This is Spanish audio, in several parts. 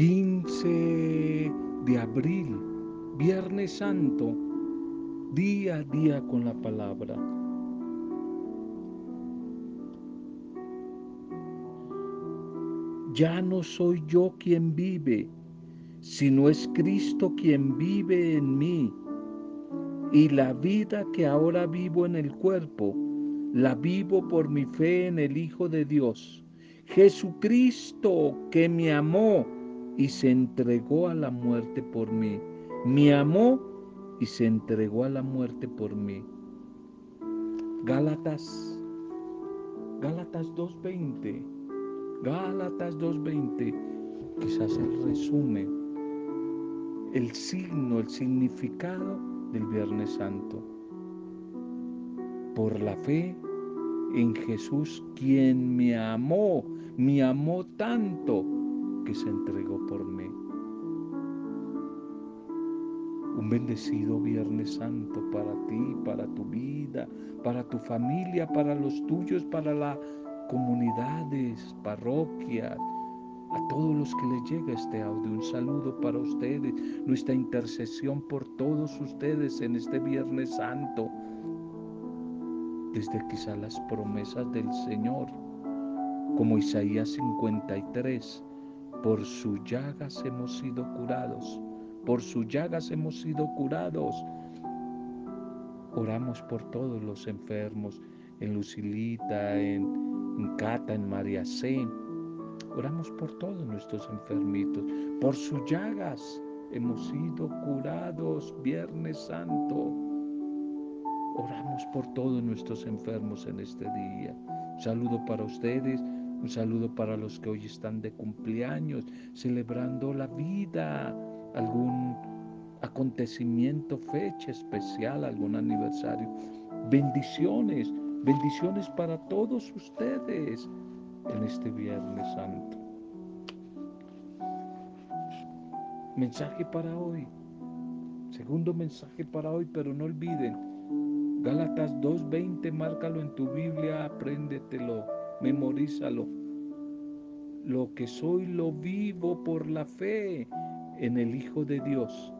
15 de abril, Viernes Santo, día a día con la palabra. Ya no soy yo quien vive, sino es Cristo quien vive en mí. Y la vida que ahora vivo en el cuerpo, la vivo por mi fe en el Hijo de Dios, Jesucristo que me amó y se entregó a la muerte por mí. Me amó y se entregó a la muerte por mí. Gálatas, Gálatas 2.20, Gálatas 2.20, quizás el resumen, el signo, el significado del Viernes Santo. Por la fe en Jesús, quien me amó, me amó tanto se entregó por mí. Un bendecido Viernes Santo para ti, para tu vida, para tu familia, para los tuyos, para las comunidades, parroquias, a todos los que les llega este audio. Un saludo para ustedes, nuestra intercesión por todos ustedes en este Viernes Santo. Desde quizá las promesas del Señor, como Isaías 53, por sus llagas hemos sido curados por sus llagas hemos sido curados. Oramos por todos los enfermos, en Lucilita, en, Cata, en María C. Oramos por todos nuestros enfermitos. Por sus llagas hemos sido curados, Viernes Santo. Oramos por todos nuestros enfermos en este día. Un saludo para ustedes, un saludo para los que hoy están de cumpleaños, celebrando la vida algún acontecimiento, fecha especial, algún aniversario. Bendiciones, bendiciones para todos ustedes en este Viernes Santo. Mensaje para hoy. Segundo mensaje para hoy, pero no olviden, Gálatas 2.20, márcalo en tu Biblia, apréndetelo, memorízalo. Lo que soy lo vivo por la fe en el Hijo de Dios,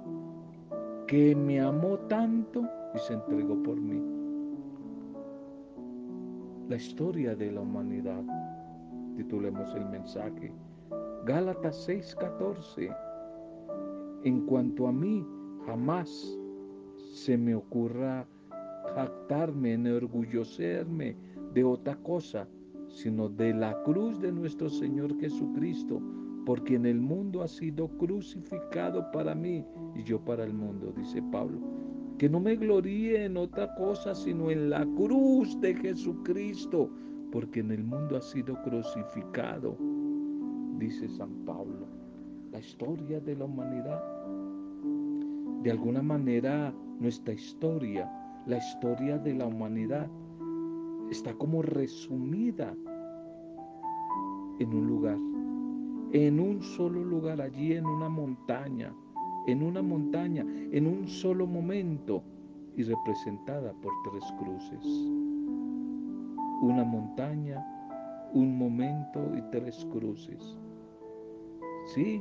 que me amó tanto y se entregó por mí. La historia de la humanidad, titulemos el mensaje. Gálatas 6:14. En cuanto a mí, jamás se me ocurra jactarme, enorgullecerme de otra cosa, sino de la cruz de nuestro Señor Jesucristo porque en el mundo ha sido crucificado para mí y yo para el mundo, dice Pablo. Que no me gloríe en otra cosa, sino en la cruz de Jesucristo, porque en el mundo ha sido crucificado, dice San Pablo. La historia de la humanidad, de alguna manera nuestra historia, la historia de la humanidad, está como resumida en un lugar en un solo lugar, allí en una montaña, en una montaña, en un solo momento y representada por tres cruces. Una montaña, un momento y tres cruces. Sí,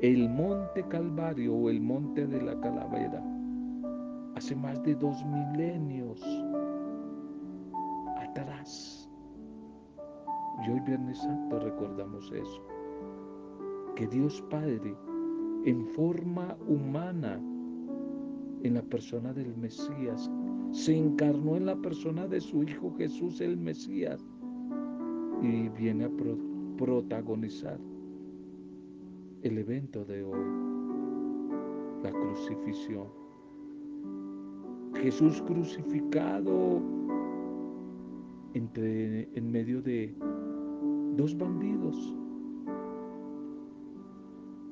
el monte Calvario o el monte de la Calavera, hace más de dos milenios atrás. Y hoy Viernes Santo recordamos eso que Dios Padre, en forma humana, en la persona del Mesías, se encarnó en la persona de su Hijo Jesús el Mesías y viene a protagonizar el evento de hoy, la crucifixión. Jesús crucificado entre, en medio de dos bandidos,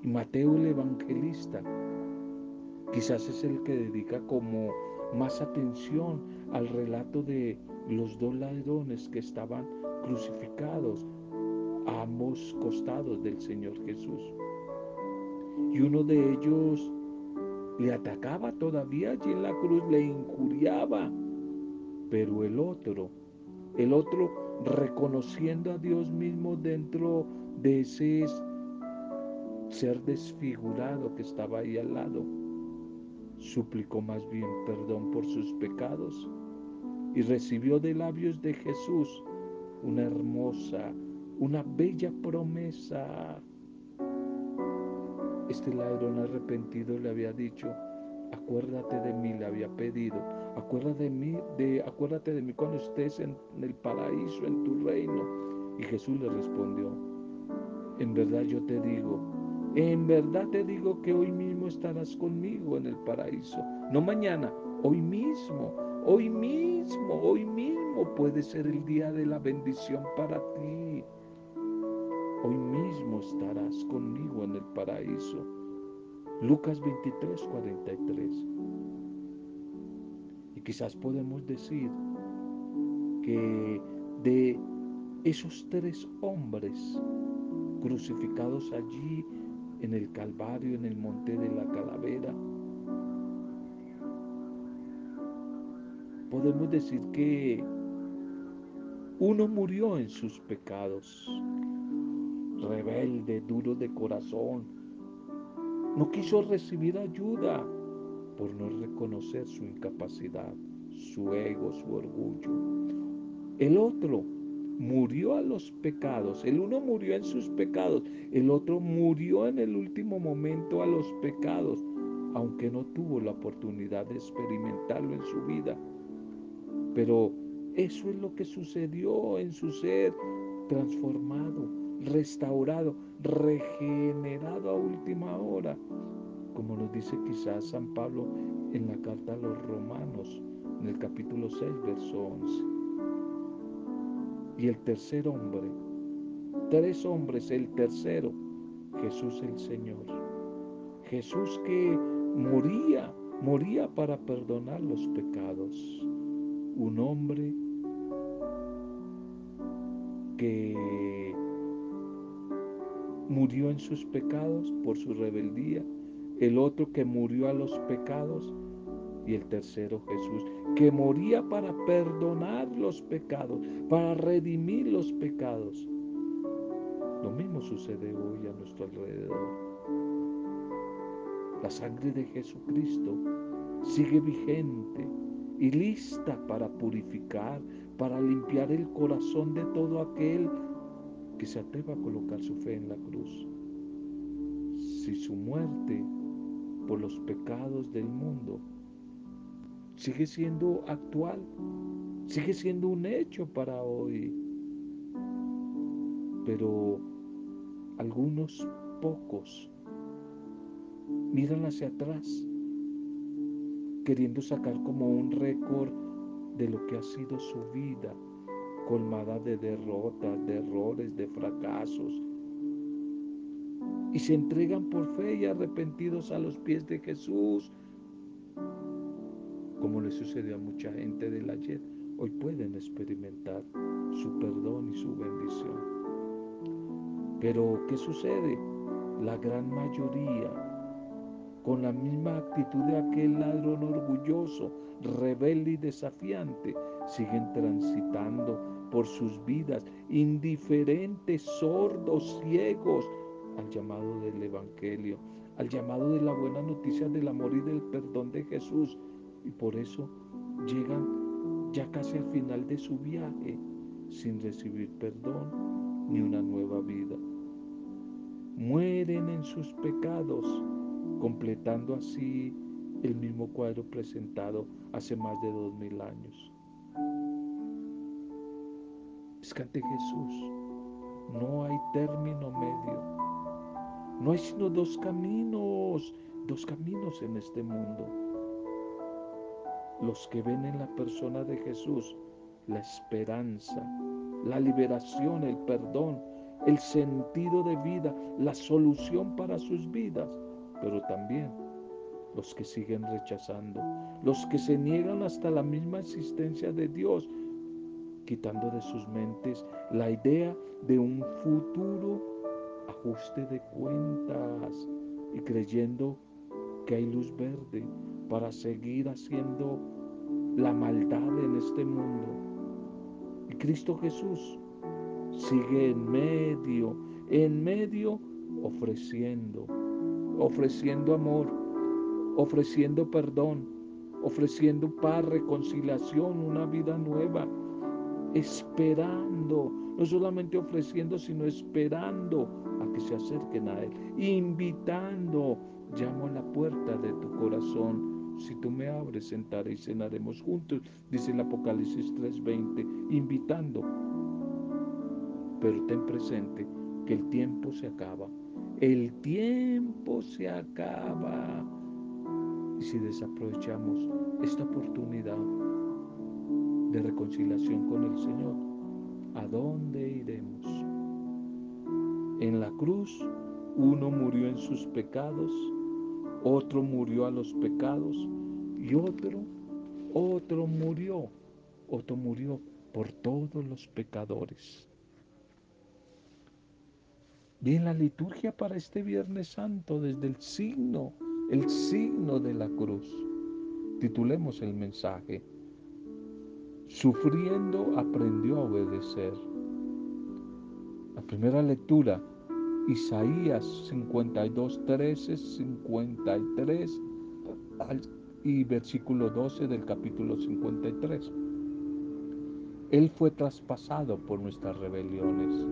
Mateo el Evangelista quizás es el que dedica como más atención al relato de los dos ladrones que estaban crucificados a ambos costados del Señor Jesús. Y uno de ellos le atacaba todavía allí en la cruz, le injuriaba, pero el otro, el otro reconociendo a Dios mismo dentro de ese ser desfigurado que estaba ahí al lado, suplicó más bien perdón por sus pecados y recibió de labios de Jesús una hermosa, una bella promesa. Este ladrón arrepentido le había dicho, acuérdate de mí, le había pedido, acuérdate de mí, acuérdate de mí cuando estés en, en el paraíso, en tu reino. Y Jesús le respondió, en verdad yo te digo, en verdad te digo que hoy mismo estarás conmigo en el paraíso. No mañana, hoy mismo, hoy mismo, hoy mismo puede ser el día de la bendición para ti. Hoy mismo estarás conmigo en el paraíso. Lucas 23, 43. Quizás podemos decir que de esos tres hombres crucificados allí en el Calvario, en el monte de la calavera. Podemos decir que uno murió en sus pecados, rebelde, duro de corazón, no quiso recibir ayuda por no reconocer su incapacidad, su ego, su orgullo. El otro murió a los pecados. El uno murió en sus pecados, el otro murió en el último momento a los pecados, aunque no tuvo la oportunidad de experimentarlo en su vida. Pero eso es lo que sucedió en su ser, transformado, restaurado, regenerado a última hora, como nos dice quizás San Pablo en la carta a los romanos, en el capítulo 6, verso 11 y el tercer hombre. Tres hombres, el tercero, Jesús el Señor. Jesús que moría, moría para perdonar los pecados. Un hombre que murió en sus pecados por su rebeldía, el otro que murió a los pecados y el tercero Jesús, que moría para perdonar los pecados, para redimir los pecados. Lo mismo sucede hoy a nuestro alrededor. La sangre de Jesucristo sigue vigente y lista para purificar, para limpiar el corazón de todo aquel que se atreva a colocar su fe en la cruz. Si su muerte por los pecados del mundo sigue siendo actual, sigue siendo un hecho para hoy. Pero algunos pocos miran hacia atrás, queriendo sacar como un récord de lo que ha sido su vida, colmada de derrotas, de errores, de fracasos. Y se entregan por fe y arrepentidos a los pies de Jesús, como le sucedió a mucha gente del ayer, hoy pueden experimentar su perdón y su bendición. Pero, ¿qué sucede? La gran mayoría, con la misma actitud de aquel ladrón orgulloso, rebelde y desafiante, siguen transitando por sus vidas, indiferentes, sordos, ciegos, al llamado del Evangelio, al llamado de la buena noticia del amor y del perdón de Jesús, y por eso llegan ya casi al final de su viaje sin recibir perdón ni una nueva vida. Mueren en sus pecados, completando así el mismo cuadro presentado hace más de dos mil años. Es Jesús no hay término medio. No hay sino dos caminos, dos caminos en este mundo. Los que ven en la persona de Jesús la esperanza, la liberación, el perdón, el sentido de vida, la solución para sus vidas, pero también los que siguen rechazando, los que se niegan hasta la misma existencia de Dios, quitando de sus mentes la idea de un futuro ajuste de cuentas y creyendo que hay luz verde para seguir haciendo la maldad en este mundo. Y Cristo Jesús sigue en medio, en medio ofreciendo, ofreciendo amor, ofreciendo perdón, ofreciendo paz, reconciliación, una vida nueva, esperando, no solamente ofreciendo, sino esperando a que se acerquen a Él, invitando, llamo a la puerta de tu corazón. Si tú me abres, sentaré y cenaremos juntos, dice el Apocalipsis 3:20, invitando. Pero ten presente que el tiempo se acaba. El tiempo se acaba. Y si desaprovechamos esta oportunidad de reconciliación con el Señor, ¿a dónde iremos? En la cruz uno murió en sus pecados, otro murió a los pecados y otro, otro murió, otro murió por todos los pecadores. Bien, la liturgia para este Viernes Santo desde el signo, el signo de la cruz. Titulemos el mensaje. Sufriendo aprendió a obedecer. La primera lectura, Isaías 52, 13, 53 y versículo 12 del capítulo 53. Él fue traspasado por nuestras rebeliones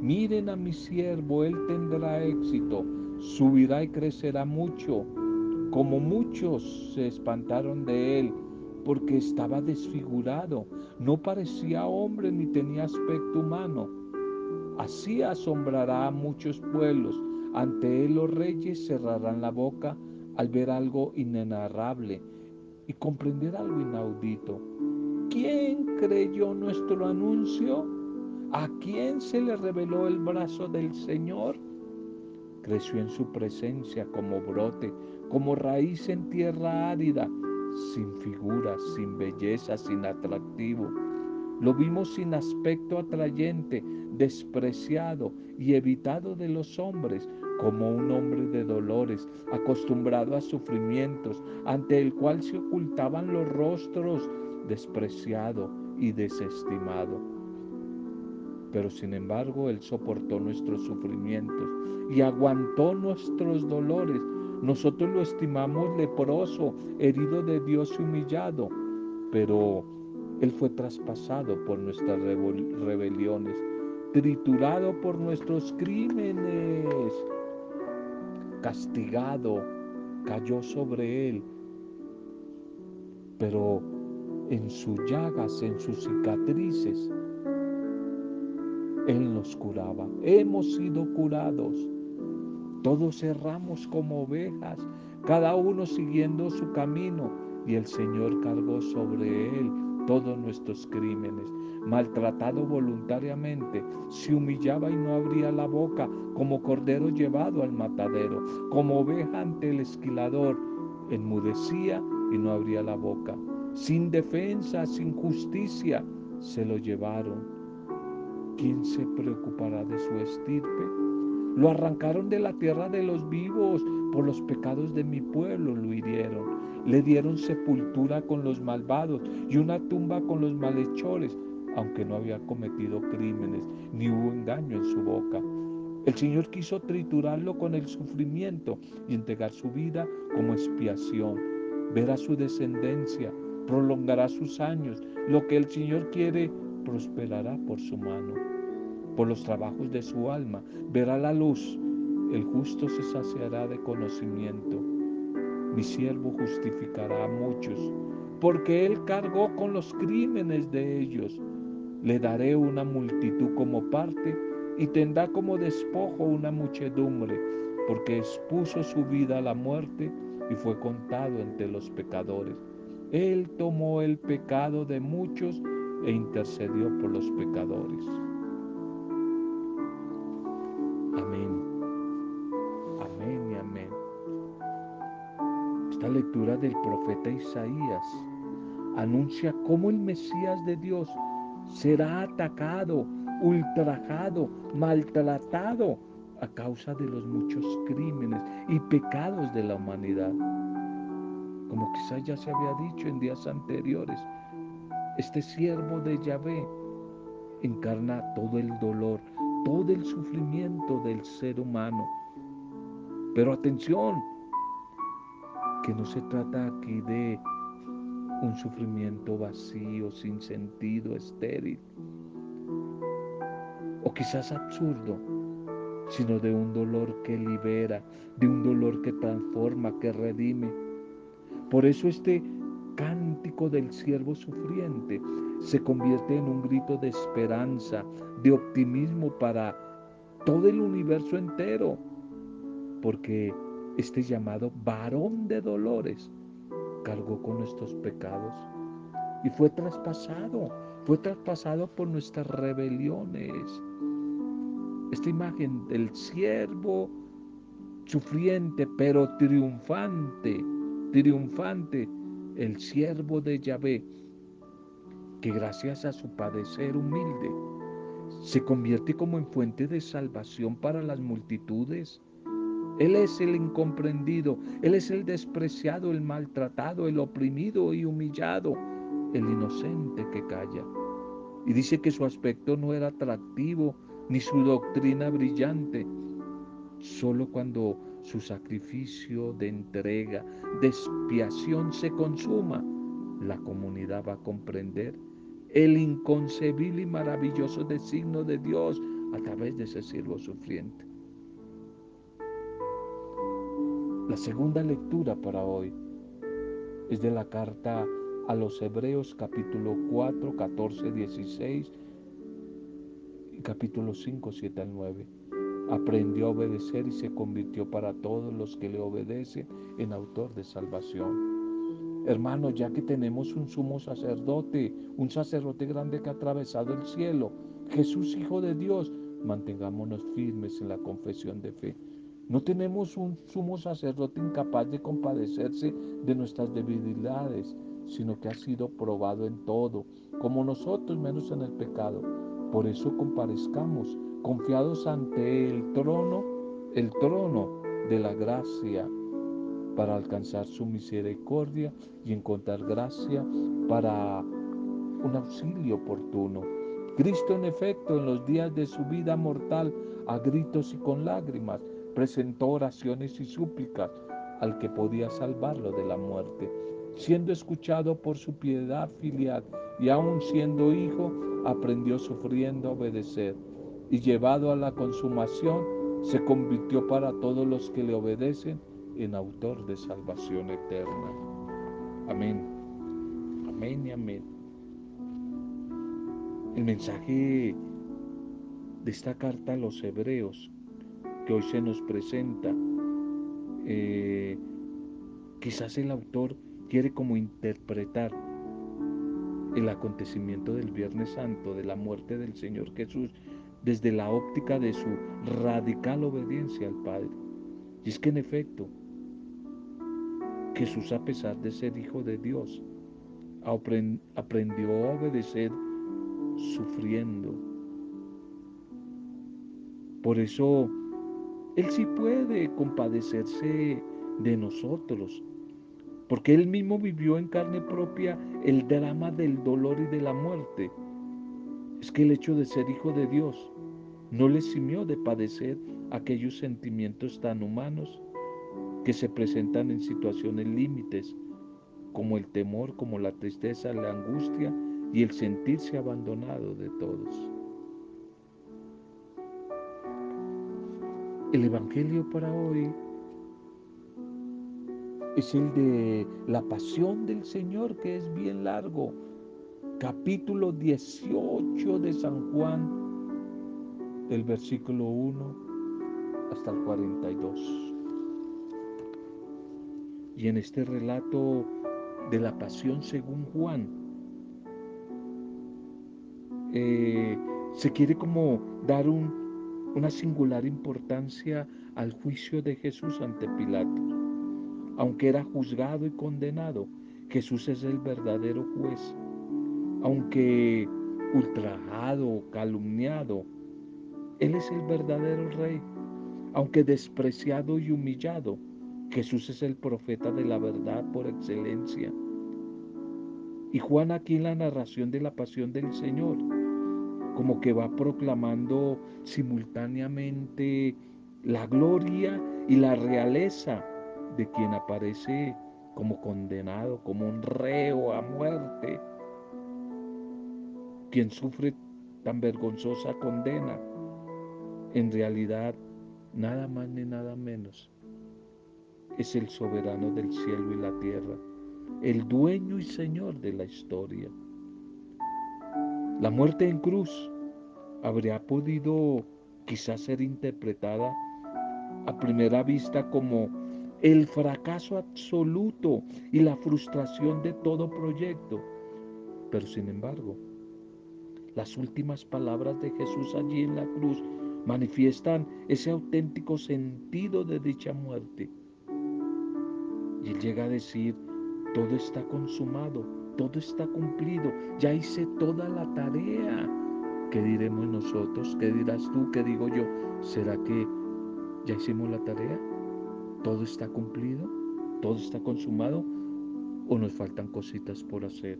Miren a mi siervo, él tendrá éxito, subirá y crecerá mucho, como muchos se espantaron de él, porque estaba desfigurado, no parecía hombre ni tenía aspecto humano. Así asombrará a muchos pueblos, ante él los reyes cerrarán la boca al ver algo inenarrable y comprender algo inaudito. ¿Quién creyó nuestro anuncio? ¿A quién se le reveló el brazo del Señor? Creció en su presencia como brote, como raíz en tierra árida, sin figura, sin belleza, sin atractivo. Lo vimos sin aspecto atrayente, despreciado y evitado de los hombres, como un hombre de dolores, acostumbrado a sufrimientos, ante el cual se ocultaban los rostros, despreciado y desestimado pero sin embargo Él soportó nuestros sufrimientos y aguantó nuestros dolores. Nosotros lo estimamos leproso, herido de Dios y humillado, pero Él fue traspasado por nuestras rebeliones, triturado por nuestros crímenes, castigado, cayó sobre Él, pero en sus llagas, en sus cicatrices, él nos curaba. Hemos sido curados. Todos erramos como ovejas, cada uno siguiendo su camino, y el Señor cargó sobre él todos nuestros crímenes. Maltratado voluntariamente, se humillaba y no abría la boca, como cordero llevado al matadero, como oveja ante el esquilador, enmudecía y no abría la boca. Sin defensa, sin justicia, se lo llevaron ¿quién se preocupará de su estirpe? Lo arrancaron de la tierra de los vivos, por los pecados de mi pueblo lo hirieron. Le dieron sepultura con los malvados y una tumba con los malhechores, aunque no había cometido crímenes, ni hubo engaño en su boca. El Señor quiso triturarlo con el sufrimiento y entregar su vida como expiación. Verá su descendencia, prolongará sus años. Lo que el Señor quiere prosperará por su mano. Por los trabajos de su alma verá la luz. El justo se saciará de conocimiento. Mi siervo justificará a muchos, porque él cargó con los crímenes de ellos. Le daré una multitud como parte y tendrá como despojo una muchedumbre, porque expuso su vida a la muerte y fue contado entre los pecadores. Él tomó el pecado de muchos e intercedió por los pecadores. Lectura del profeta Isaías anuncia cómo el Mesías de Dios será atacado, ultrajado, maltratado a causa de los muchos crímenes y pecados de la humanidad. Como quizás ya se había dicho en días anteriores, este siervo de Yahvé encarna todo el dolor, todo el sufrimiento del ser humano. Pero atención, que no se trata aquí de un sufrimiento vacío, sin sentido, estéril, o quizás absurdo, sino de un dolor que libera, de un dolor que transforma, que redime. Por eso este cántico del siervo sufriente se convierte en un grito de esperanza, de optimismo para todo el universo entero, porque este llamado varón de dolores cargó con nuestros pecados y fue traspasado, fue traspasado por nuestras rebeliones. Esta imagen del siervo sufriente pero triunfante, triunfante, el siervo de Yahvé, que gracias a su padecer humilde se convierte como en fuente de salvación para las multitudes él es el incomprendido, Él es el despreciado, el maltratado, el oprimido y humillado, el inocente que calla. Y dice que su aspecto no era atractivo, ni su doctrina brillante. Solo cuando su sacrificio de entrega, de expiación se consuma, la comunidad va a comprender el inconcebible y maravilloso designio de Dios a través de ese siervo sufriente. La segunda lectura para hoy es de la carta a los Hebreos capítulo 4, 14, 16 y capítulo 5, 7 al 9. Aprendió a obedecer y se convirtió para todos los que le obedecen en autor de salvación. Hermanos, ya que tenemos un sumo sacerdote, un sacerdote grande que ha atravesado el cielo, Jesús Hijo de Dios, mantengámonos firmes en la confesión de fe. No tenemos un sumo sacerdote incapaz de compadecerse de nuestras debilidades, sino que ha sido probado en todo, como nosotros menos en el pecado. Por eso comparezcamos confiados ante el trono, el trono de la gracia, para alcanzar su misericordia y encontrar gracia para un auxilio oportuno. Cristo en efecto en los días de su vida mortal, a gritos y con lágrimas, presentó oraciones y súplicas al que podía salvarlo de la muerte. Siendo escuchado por su piedad filial y aun siendo hijo, aprendió sufriendo a obedecer y llevado a la consumación, se convirtió para todos los que le obedecen en autor de salvación eterna. Amén. Amén y amén. El mensaje de esta carta a los hebreos que hoy se nos presenta. Eh, quizás el autor quiere como interpretar el acontecimiento del Viernes Santo, de la muerte del Señor Jesús, desde la óptica de su radical obediencia al Padre. Y es que en efecto, Jesús a pesar de ser hijo de Dios, aprendió a obedecer sufriendo. Por eso él sí puede compadecerse de nosotros, porque Él mismo vivió en carne propia el drama del dolor y de la muerte. Es que el hecho de ser hijo de Dios no le simió de padecer aquellos sentimientos tan humanos que se presentan en situaciones límites, como el temor, como la tristeza, la angustia y el sentirse abandonado de todos. El Evangelio para hoy es el de la pasión del Señor, que es bien largo. Capítulo 18 de San Juan, del versículo 1 hasta el 42. Y en este relato de la pasión según Juan, eh, se quiere como dar un una singular importancia al juicio de Jesús ante Pilato. Aunque era juzgado y condenado, Jesús es el verdadero juez. Aunque ultrajado, calumniado, Él es el verdadero rey. Aunque despreciado y humillado, Jesús es el profeta de la verdad por excelencia. Y Juan aquí en la narración de la pasión del Señor como que va proclamando simultáneamente la gloria y la realeza de quien aparece como condenado, como un reo a muerte, quien sufre tan vergonzosa condena, en realidad nada más ni nada menos es el soberano del cielo y la tierra, el dueño y señor de la historia. La muerte en cruz habría podido quizás ser interpretada a primera vista como el fracaso absoluto y la frustración de todo proyecto. Pero sin embargo, las últimas palabras de Jesús allí en la cruz manifiestan ese auténtico sentido de dicha muerte. Y él llega a decir, todo está consumado, todo está cumplido, ya hice toda la tarea. ¿Qué diremos nosotros? ¿Qué dirás tú? ¿Qué digo yo? ¿Será que ya hicimos la tarea? ¿Todo está cumplido? ¿Todo está consumado? ¿O nos faltan cositas por hacer?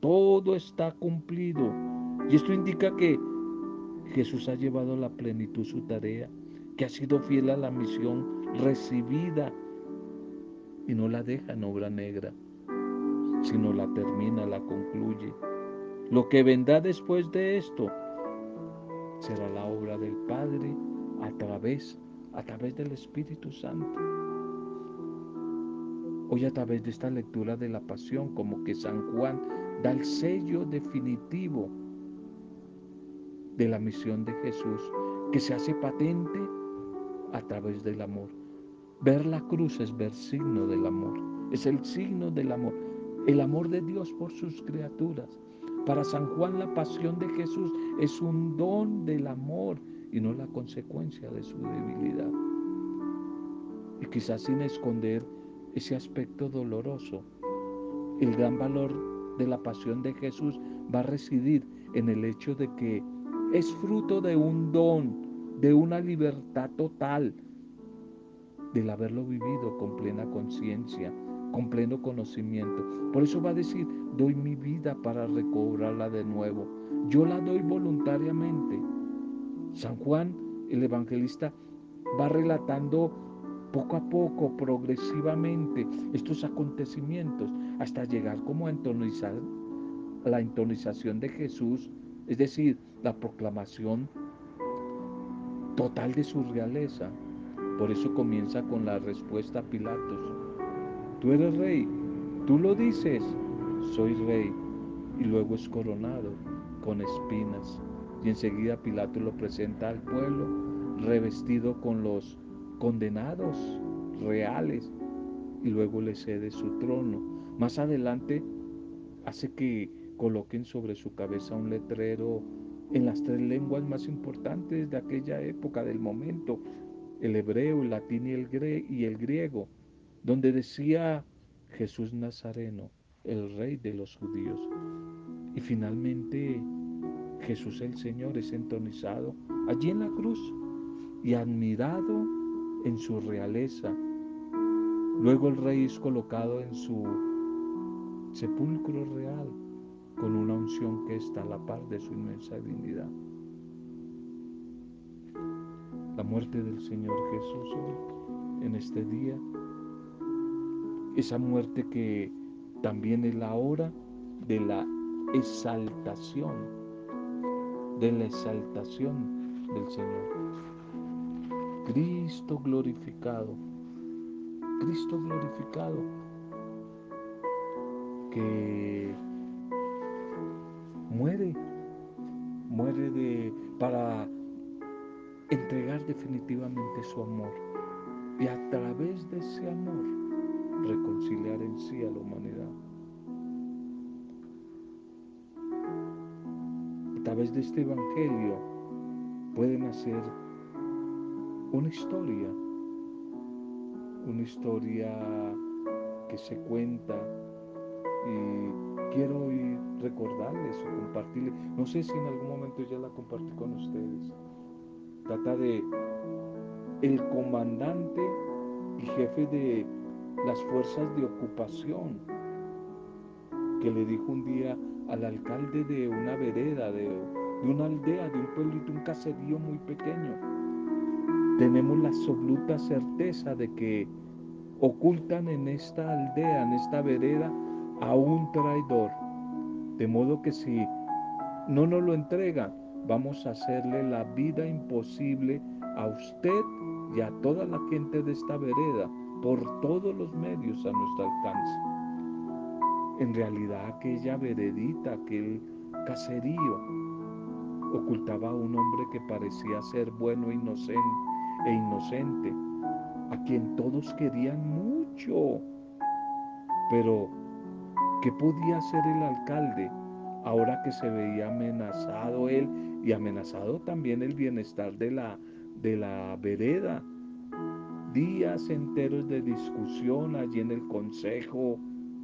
Todo está cumplido. Y esto indica que Jesús ha llevado a la plenitud su tarea, que ha sido fiel a la misión recibida y no la deja en obra negra, sino la termina, la concluye. Lo que vendrá después de esto será la obra del Padre a través, a través del Espíritu Santo. Hoy a través de esta lectura de la pasión, como que San Juan da el sello definitivo de la misión de Jesús, que se hace patente a través del amor. Ver la cruz es ver signo del amor, es el signo del amor, el amor de Dios por sus criaturas. Para San Juan la pasión de Jesús es un don del amor y no la consecuencia de su debilidad. Y quizás sin esconder ese aspecto doloroso, el gran valor de la pasión de Jesús va a residir en el hecho de que es fruto de un don, de una libertad total, del haberlo vivido con plena conciencia, con pleno conocimiento. Por eso va a decir, doy mi vida para recobrarla de nuevo. Yo la doy voluntariamente. San Juan, el evangelista, va relatando poco a poco, progresivamente, estos acontecimientos, hasta llegar como a entonizar la entonización de Jesús, es decir, la proclamación total de su realeza. Por eso comienza con la respuesta a Pilatos. Tú eres rey, tú lo dices, soy rey. Y luego es coronado con espinas. Y enseguida Pilato lo presenta al pueblo revestido con los condenados reales y luego le cede su trono. Más adelante hace que coloquen sobre su cabeza un letrero en las tres lenguas más importantes de aquella época, del momento, el hebreo, el latín y el, y el griego, donde decía Jesús Nazareno, el rey de los judíos. Y finalmente Jesús el Señor es entonizado allí en la cruz y admirado en su realeza. Luego el rey es colocado en su sepulcro real con una unción que está a la par de su inmensa dignidad la muerte del Señor Jesús hoy, en este día. Esa muerte que también es la hora de la exaltación, de la exaltación del Señor. Cristo glorificado, Cristo glorificado, que muere, muere para entregar definitivamente su amor y a través de ese amor reconciliar en sí a la humanidad. A través de este Evangelio pueden hacer una historia, una historia que se cuenta y quiero hoy recordarles o compartirles, no sé si en algún momento ya la compartí con ustedes, Trata de el comandante y jefe de las fuerzas de ocupación que le dijo un día al alcalde de una vereda, de de una aldea, de un pueblito, un caserío muy pequeño. Tenemos la absoluta certeza de que ocultan en esta aldea, en esta vereda, a un traidor. De modo que si no nos lo entrega, vamos a hacerle la vida imposible a usted y a toda la gente de esta vereda por todos los medios a nuestro alcance. En realidad aquella veredita, aquel caserío, ocultaba a un hombre que parecía ser bueno inocente, e inocente, a quien todos querían mucho. Pero, ¿qué podía hacer el alcalde ahora que se veía amenazado él y amenazado también el bienestar de la, de la vereda? Días enteros de discusión allí en el consejo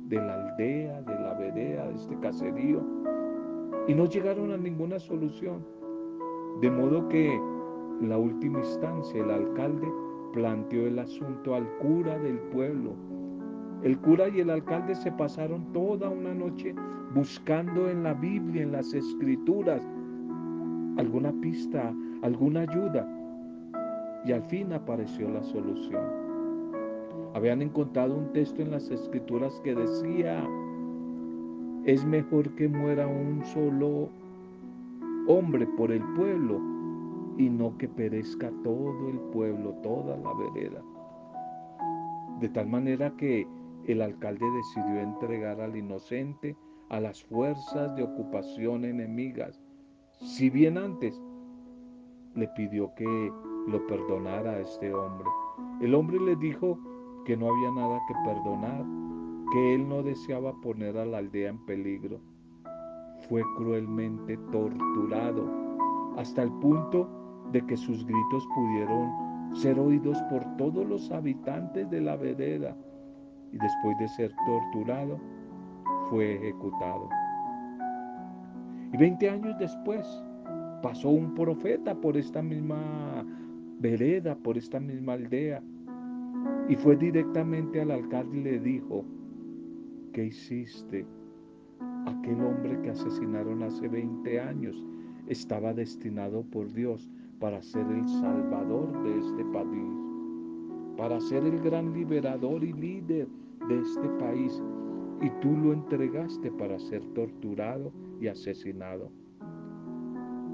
de la aldea, de la vereda, de este caserío, y no llegaron a ninguna solución. De modo que en la última instancia el alcalde planteó el asunto al cura del pueblo. El cura y el alcalde se pasaron toda una noche buscando en la Biblia, en las escrituras, alguna pista, alguna ayuda. Y al fin apareció la solución. Habían encontrado un texto en las escrituras que decía, es mejor que muera un solo hombre por el pueblo y no que perezca todo el pueblo, toda la vereda. De tal manera que el alcalde decidió entregar al inocente a las fuerzas de ocupación enemigas, si bien antes le pidió que lo perdonara a este hombre. El hombre le dijo que no había nada que perdonar, que él no deseaba poner a la aldea en peligro. Fue cruelmente torturado hasta el punto de que sus gritos pudieron ser oídos por todos los habitantes de la vereda y después de ser torturado fue ejecutado. Y 20 años después pasó un profeta por esta misma vereda, por esta misma aldea, y fue directamente al alcalde y le dijo, ¿qué hiciste? Aquel hombre que asesinaron hace 20 años estaba destinado por Dios para ser el salvador de este país, para ser el gran liberador y líder de este país. Y tú lo entregaste para ser torturado y asesinado.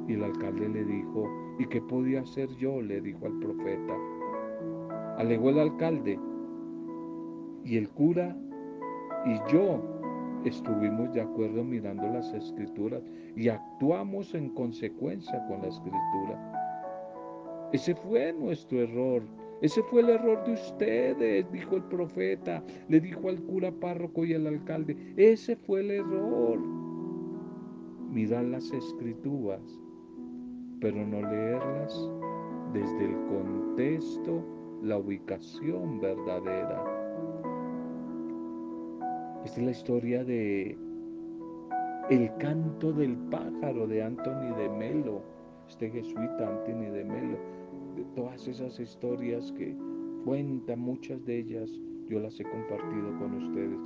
Y el alcalde le dijo, ¿y qué podía hacer yo? le dijo al profeta. Alegó el alcalde, y el cura y yo estuvimos de acuerdo mirando las escrituras y actuamos en consecuencia con la escritura. Ese fue nuestro error. Ese fue el error de ustedes, dijo el profeta. Le dijo al cura párroco y al alcalde. Ese fue el error. Mirar las escrituras, pero no leerlas desde el contexto, la ubicación verdadera. Esta es la historia de El canto del pájaro de Anthony de Melo, este jesuita Anthony de Melo de todas esas historias que cuentan, muchas de ellas yo las he compartido con ustedes.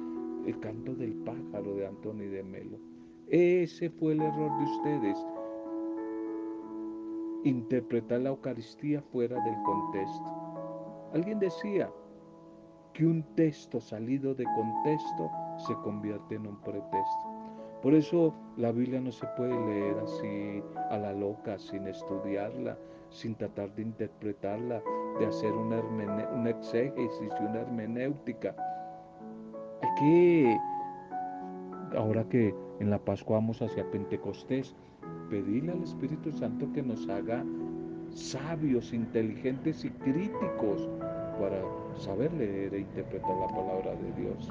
El canto del pájaro de Antonio de Melo. Ese fue el error de ustedes. Interpretar la Eucaristía fuera del contexto. Alguien decía que un texto salido de contexto se convierte en un pretexto. Por eso la Biblia no se puede leer así a la loca, sin estudiarla, sin tratar de interpretarla, de hacer una, una exégesis y una hermenéutica. Hay que, ahora que en la Pascua vamos hacia Pentecostés, pedirle al Espíritu Santo que nos haga sabios, inteligentes y críticos para saber leer e interpretar la palabra de Dios.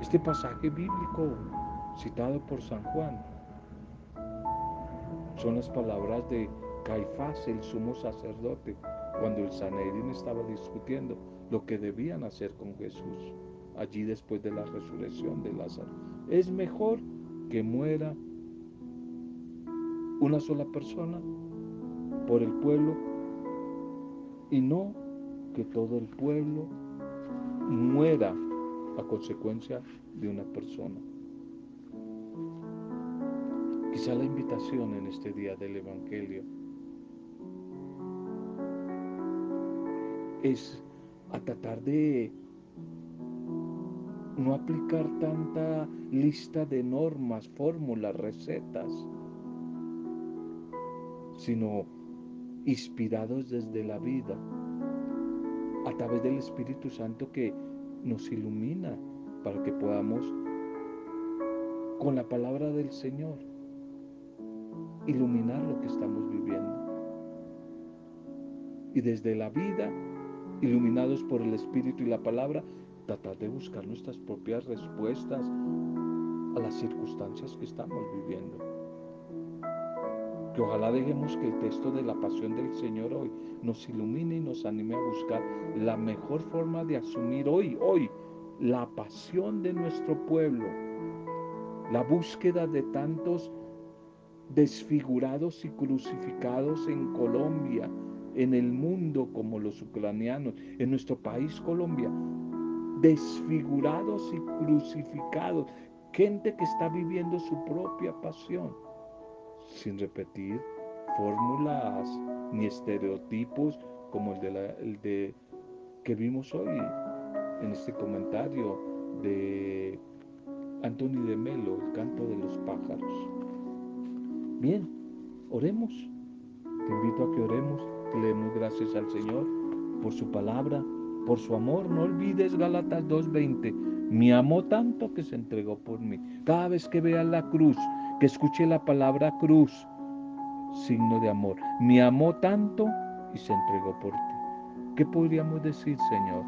Este pasaje bíblico citado por San Juan son las palabras de Caifás, el sumo sacerdote, cuando el Sanedrín estaba discutiendo lo que debían hacer con Jesús, allí después de la resurrección de Lázaro. Es mejor que muera una sola persona por el pueblo y no que todo el pueblo muera a consecuencia de una persona. Quizá la invitación en este día del Evangelio es a tratar de no aplicar tanta lista de normas, fórmulas, recetas, sino inspirados desde la vida, a través del Espíritu Santo que nos ilumina para que podamos, con la palabra del Señor, iluminar lo que estamos viviendo. Y desde la vida, iluminados por el Espíritu y la palabra, tratar de buscar nuestras propias respuestas a las circunstancias que estamos viviendo. Que ojalá dejemos que el texto de la pasión del Señor hoy nos ilumine y nos anime a buscar la mejor forma de asumir hoy, hoy, la pasión de nuestro pueblo, la búsqueda de tantos desfigurados y crucificados en Colombia, en el mundo como los ucranianos, en nuestro país Colombia, desfigurados y crucificados, gente que está viviendo su propia pasión, sin repetir fórmulas ni estereotipos como el de, que vimos hoy en este comentario de Antonio de Melo, el canto de los pájaros. Bien, oremos. Te invito a que oremos, le demos gracias al Señor por su palabra, por su amor. No olvides Galatas 2.20. Me amó tanto que se entregó por mí. Cada vez que veas la cruz, que escuche la palabra cruz, signo de amor. Me amó tanto y se entregó por ti. ¿Qué podríamos decir, Señor?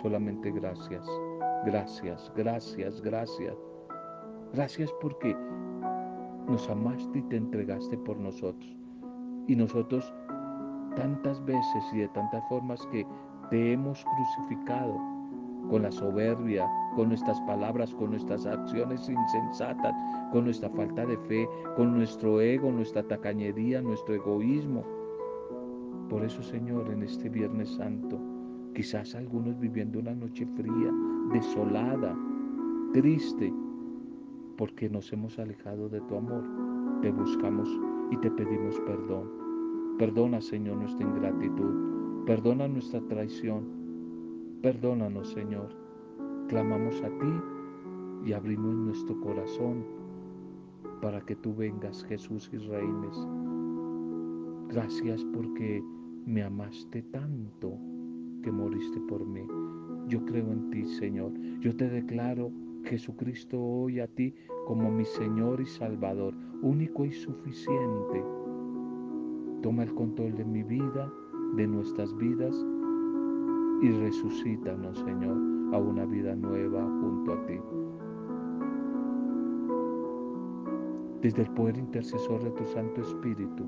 Solamente gracias, gracias, gracias, gracias. Gracias porque nos amaste y te entregaste por nosotros. Y nosotros tantas veces y de tantas formas que te hemos crucificado con la soberbia, con nuestras palabras, con nuestras acciones insensatas, con nuestra falta de fe, con nuestro ego, nuestra tacañería, nuestro egoísmo. Por eso, Señor, en este Viernes Santo, quizás algunos viviendo una noche fría, desolada, triste, porque nos hemos alejado de tu amor, te buscamos y te pedimos perdón. Perdona, Señor, nuestra ingratitud Perdona nuestra traición. Perdónanos, Señor. Clamamos a ti y abrimos nuestro corazón para que tú vengas, Jesús, y reines. Gracias porque me amaste tanto que moriste por mí. Yo creo en ti, Señor. Yo te declaro, Jesucristo, hoy a ti como mi Señor y Salvador, único y suficiente. Toma el control de mi vida de nuestras vidas y resucítanos, Señor, a una vida nueva junto a ti. Desde el poder intercesor de tu Santo Espíritu,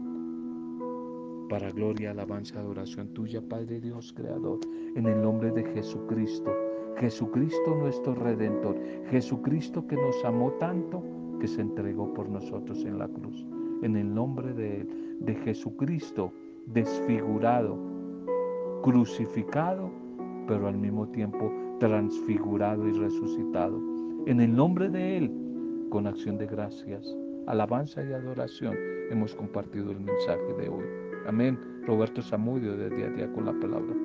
para gloria, alabanza, adoración tuya, Padre Dios Creador, en el nombre de Jesucristo, Jesucristo nuestro Redentor, Jesucristo que nos amó tanto que se entregó por nosotros en la cruz. En el nombre de, de Jesucristo, desfigurado, crucificado, pero al mismo tiempo transfigurado y resucitado. En el nombre de Él, con acción de gracias, alabanza y adoración, hemos compartido el mensaje de hoy. Amén. Roberto Zamudio de Día a Día con la Palabra.